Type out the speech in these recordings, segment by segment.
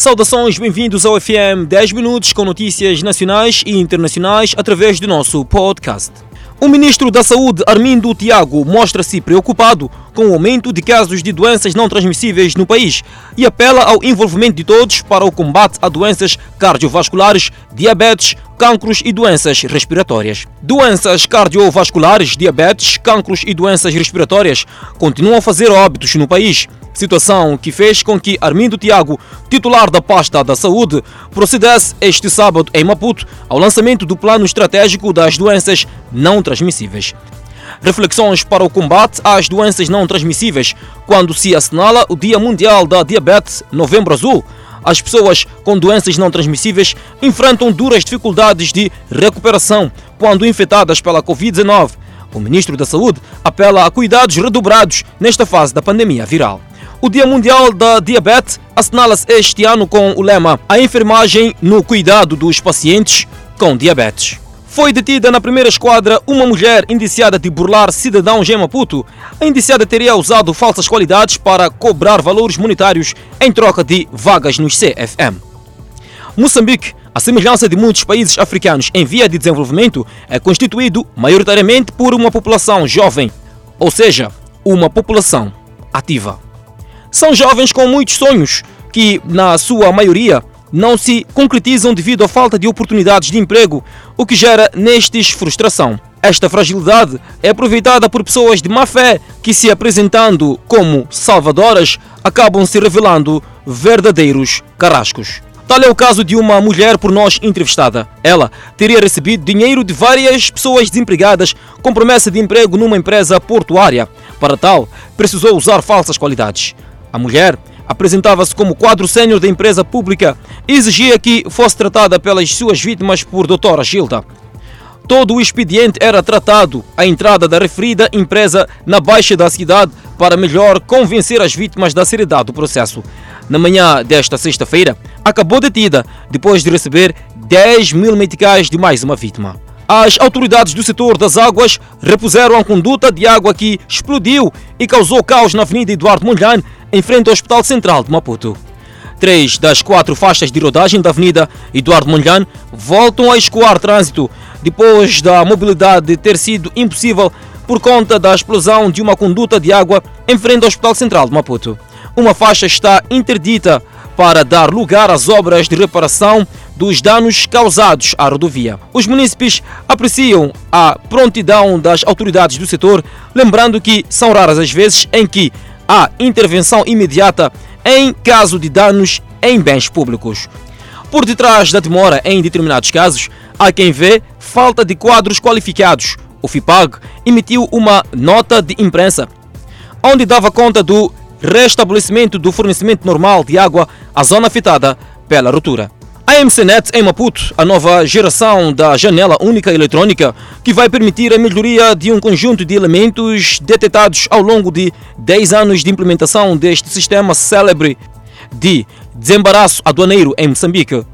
Saudações, bem-vindos ao FM 10 Minutos com notícias nacionais e internacionais através do nosso podcast. O ministro da Saúde, Armindo Tiago, mostra-se preocupado com o aumento de casos de doenças não transmissíveis no país e apela ao envolvimento de todos para o combate a doenças cardiovasculares, diabetes, cancros e doenças respiratórias. Doenças cardiovasculares, diabetes, cancros e doenças respiratórias continuam a fazer óbitos no país situação que fez com que Armindo Tiago, titular da pasta da saúde, procedesse este sábado em Maputo ao lançamento do plano estratégico das doenças não transmissíveis. Reflexões para o combate às doenças não transmissíveis, quando se assinala o Dia Mundial da Diabetes, Novembro Azul. As pessoas com doenças não transmissíveis enfrentam duras dificuldades de recuperação quando infectadas pela Covid-19. O ministro da Saúde apela a cuidados redobrados nesta fase da pandemia viral. O Dia Mundial da Diabetes assinala-se este ano com o lema A enfermagem no cuidado dos pacientes com diabetes. Foi detida na primeira esquadra uma mulher indiciada de burlar cidadãos em Maputo. A indiciada teria usado falsas qualidades para cobrar valores monetários em troca de vagas nos CFM. Moçambique, a semelhança de muitos países africanos em via de desenvolvimento, é constituído maioritariamente por uma população jovem, ou seja, uma população ativa. São jovens com muitos sonhos que, na sua maioria, não se concretizam devido à falta de oportunidades de emprego, o que gera nestes frustração. Esta fragilidade é aproveitada por pessoas de má fé que, se apresentando como salvadoras, acabam se revelando verdadeiros carrascos. Tal é o caso de uma mulher por nós entrevistada. Ela teria recebido dinheiro de várias pessoas desempregadas com promessa de emprego numa empresa portuária. Para tal, precisou usar falsas qualidades. A mulher apresentava-se como quadro sênior da empresa pública e exigia que fosse tratada pelas suas vítimas por doutora Gilda. Todo o expediente era tratado à entrada da referida empresa na baixa da cidade para melhor convencer as vítimas da seriedade do processo. Na manhã desta sexta-feira, acabou detida depois de receber 10 mil meticais de mais uma vítima. As autoridades do setor das águas repuseram a conduta de água que explodiu e causou caos na Avenida Eduardo Mondlane, em frente ao Hospital Central de Maputo. Três das quatro faixas de rodagem da Avenida Eduardo Mondlane voltam a escoar trânsito depois da mobilidade ter sido impossível por conta da explosão de uma conduta de água em frente ao Hospital Central de Maputo. Uma faixa está interdita para dar lugar às obras de reparação dos danos causados à rodovia. Os munícipes apreciam a prontidão das autoridades do setor, lembrando que são raras as vezes em que há intervenção imediata em caso de danos em bens públicos. Por detrás da demora em determinados casos, há quem vê falta de quadros qualificados. O FIPAG emitiu uma nota de imprensa onde dava conta do restabelecimento do fornecimento normal de água à zona afetada pela ruptura. A MCNet em Maputo, a nova geração da janela única eletrônica, que vai permitir a melhoria de um conjunto de elementos detectados ao longo de 10 anos de implementação deste sistema célebre de desembaraço aduaneiro em Moçambique.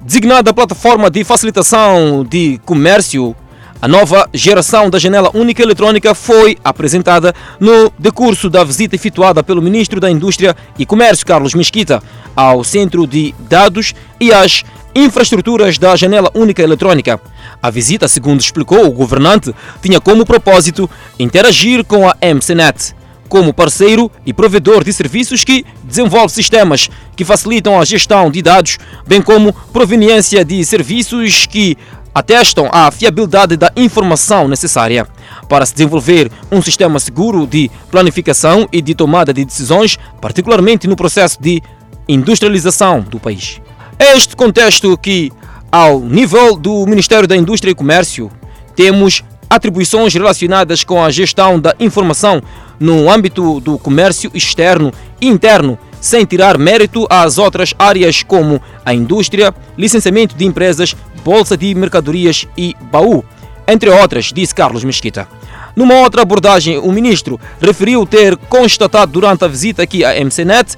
Designada plataforma de facilitação de comércio a nova geração da janela única eletrônica foi apresentada no decurso da visita efetuada pelo Ministro da Indústria e Comércio, Carlos Mesquita, ao Centro de Dados e às infraestruturas da janela única eletrônica. A visita, segundo explicou o governante, tinha como propósito interagir com a MCNet como parceiro e provedor de serviços que desenvolve sistemas que facilitam a gestão de dados, bem como proveniência de serviços que atestam a fiabilidade da informação necessária para se desenvolver um sistema seguro de planificação e de tomada de decisões, particularmente no processo de industrialização do país. É este contexto que, ao nível do Ministério da Indústria e Comércio, temos atribuições relacionadas com a gestão da informação no âmbito do comércio externo e interno sem tirar mérito às outras áreas como a indústria, licenciamento de empresas, bolsa de mercadorias e baú, entre outras, disse Carlos Mesquita. Numa outra abordagem, o ministro referiu ter constatado durante a visita aqui à MCNet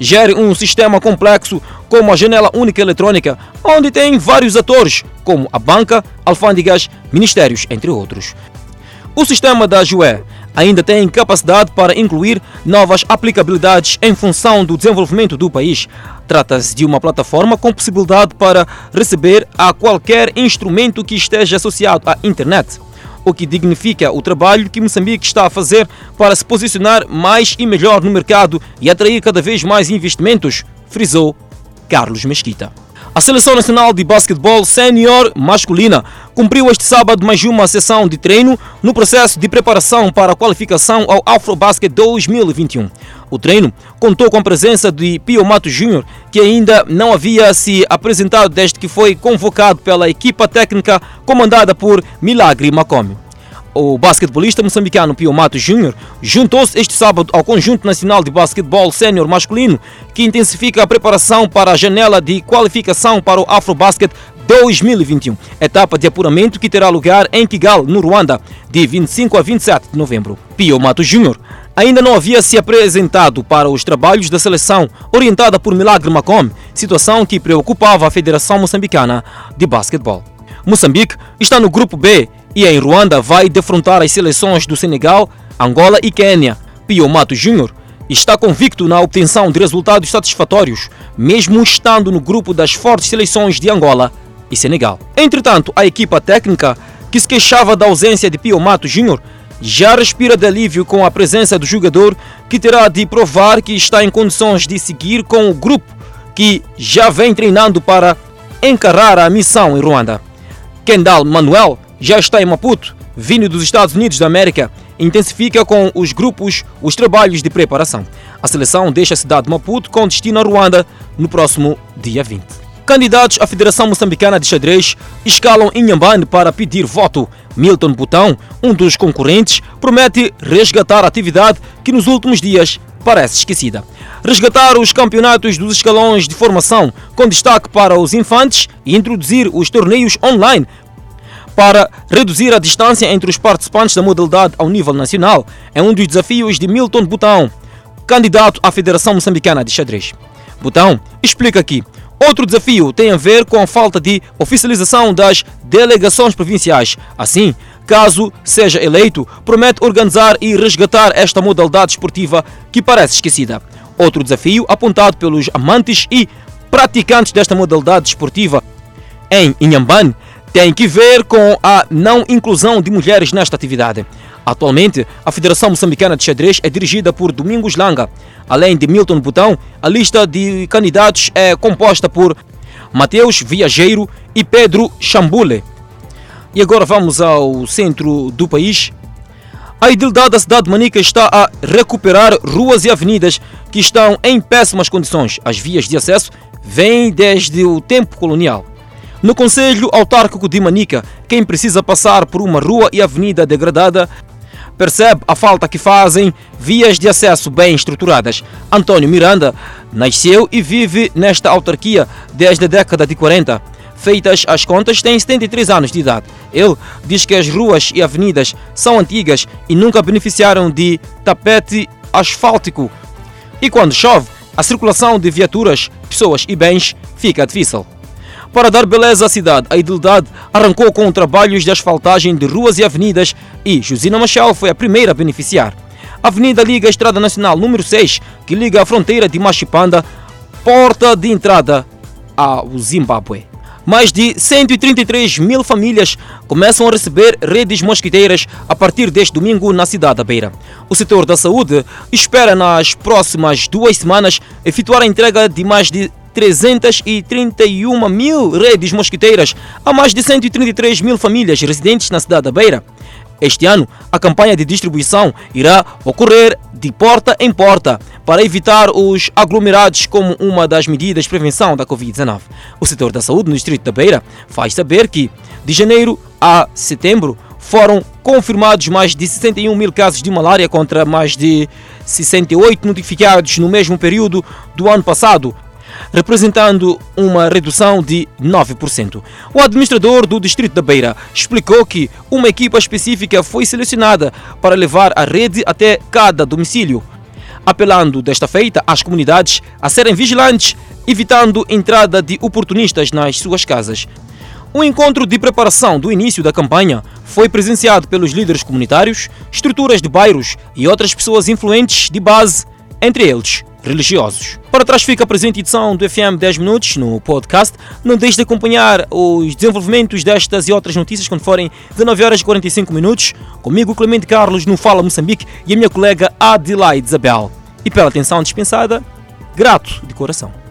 gere um sistema complexo como a janela única eletrônica, onde tem vários atores, como a banca, alfândegas, ministérios, entre outros. O sistema da JUE ainda tem capacidade para incluir novas aplicabilidades em função do desenvolvimento do país. Trata-se de uma plataforma com possibilidade para receber a qualquer instrumento que esteja associado à internet o que dignifica o trabalho que Moçambique está a fazer para se posicionar mais e melhor no mercado e atrair cada vez mais investimentos, frisou Carlos Mesquita. A Seleção Nacional de Basquetebol Sênior Masculina cumpriu este sábado mais uma sessão de treino no processo de preparação para a qualificação ao Afrobasket 2021. O treino contou com a presença de Pio Mato Júnior, que ainda não havia se apresentado desde que foi convocado pela equipa técnica comandada por Milagre Macomio o basquetebolista moçambicano Pio Mato Júnior juntou-se este sábado ao Conjunto Nacional de Basquetebol Sénior Masculino, que intensifica a preparação para a janela de qualificação para o Afrobasket 2021, etapa de apuramento que terá lugar em Kigali, no Ruanda, de 25 a 27 de novembro. Pio Mato Júnior ainda não havia se apresentado para os trabalhos da seleção orientada por Milagre Macomb, situação que preocupava a Federação Moçambicana de Basquetebol. Moçambique está no grupo B e em Ruanda vai defrontar as seleções do Senegal, Angola e Quênia. Pio Mato Júnior está convicto na obtenção de resultados satisfatórios, mesmo estando no grupo das fortes seleções de Angola e Senegal. Entretanto, a equipa técnica, que se queixava da ausência de Pio Mato Júnior, já respira de alívio com a presença do jogador, que terá de provar que está em condições de seguir com o grupo que já vem treinando para encarar a missão em Ruanda. Kendall Manuel já está em Maputo, vindo dos Estados Unidos da América, intensifica com os grupos os trabalhos de preparação. A seleção deixa a cidade de Maputo com destino a Ruanda no próximo dia 20. Candidatos à Federação Moçambicana de Xadrez escalam Inhambane para pedir voto. Milton Botão, um dos concorrentes, promete resgatar a atividade que nos últimos dias parece esquecida. Resgatar os campeonatos dos escalões de formação, com destaque para os infantes, e introduzir os torneios online para reduzir a distância entre os participantes da modalidade ao nível nacional é um dos desafios de Milton Botão, candidato à Federação Moçambicana de Xadrez. Botão explica aqui. Outro desafio tem a ver com a falta de oficialização das delegações provinciais. Assim, caso seja eleito, promete organizar e resgatar esta modalidade esportiva que parece esquecida. Outro desafio apontado pelos amantes e praticantes desta modalidade esportiva em Inhambane tem que ver com a não inclusão de mulheres nesta atividade. Atualmente, a Federação Moçambicana de Xadrez é dirigida por Domingos Langa. Além de Milton Botão, a lista de candidatos é composta por Mateus Viajeiro e Pedro Chambule. E agora vamos ao centro do país. A idilidade da cidade de Manica está a recuperar ruas e avenidas que estão em péssimas condições. As vias de acesso vêm desde o tempo colonial. No Conselho Autárquico de Manica, quem precisa passar por uma rua e avenida degradada percebe a falta que fazem vias de acesso bem estruturadas. António Miranda nasceu e vive nesta autarquia desde a década de 40. Feitas as contas, tem 73 anos de idade. Ele diz que as ruas e avenidas são antigas e nunca beneficiaram de tapete asfáltico. E quando chove, a circulação de viaturas, pessoas e bens fica difícil. Para dar beleza à cidade, a Idilidade arrancou com trabalhos de asfaltagem de ruas e avenidas e Josina Machel foi a primeira a beneficiar. A avenida liga a Estrada Nacional número 6, que liga a fronteira de Machipanda, porta de entrada ao Zimbábue. Mais de 133 mil famílias começam a receber redes mosquiteiras a partir deste domingo na cidade da Beira. O setor da saúde espera nas próximas duas semanas efetuar a entrega de mais de 331 mil redes mosquiteiras a mais de 133 mil famílias residentes na cidade da Beira. Este ano, a campanha de distribuição irá ocorrer de porta em porta para evitar os aglomerados como uma das medidas de prevenção da Covid-19. O setor da saúde no distrito da Beira faz saber que, de janeiro a setembro, foram confirmados mais de 61 mil casos de malária contra mais de 68 notificados no mesmo período do ano passado, representando uma redução de 9%. O administrador do Distrito da Beira explicou que uma equipa específica foi selecionada para levar a rede até cada domicílio, apelando desta feita às comunidades a serem vigilantes, evitando entrada de oportunistas nas suas casas. O encontro de preparação do início da campanha foi presenciado pelos líderes comunitários, estruturas de bairros e outras pessoas influentes de base, entre eles religiosos. Para trás fica a presente edição do FM 10 Minutos no podcast. Não deixe de acompanhar os desenvolvimentos destas e outras notícias quando forem 19 horas e 45 minutos. Comigo, Clemente Carlos, no Fala Moçambique e a minha colega Adelaide Isabel. E pela atenção dispensada, grato de coração.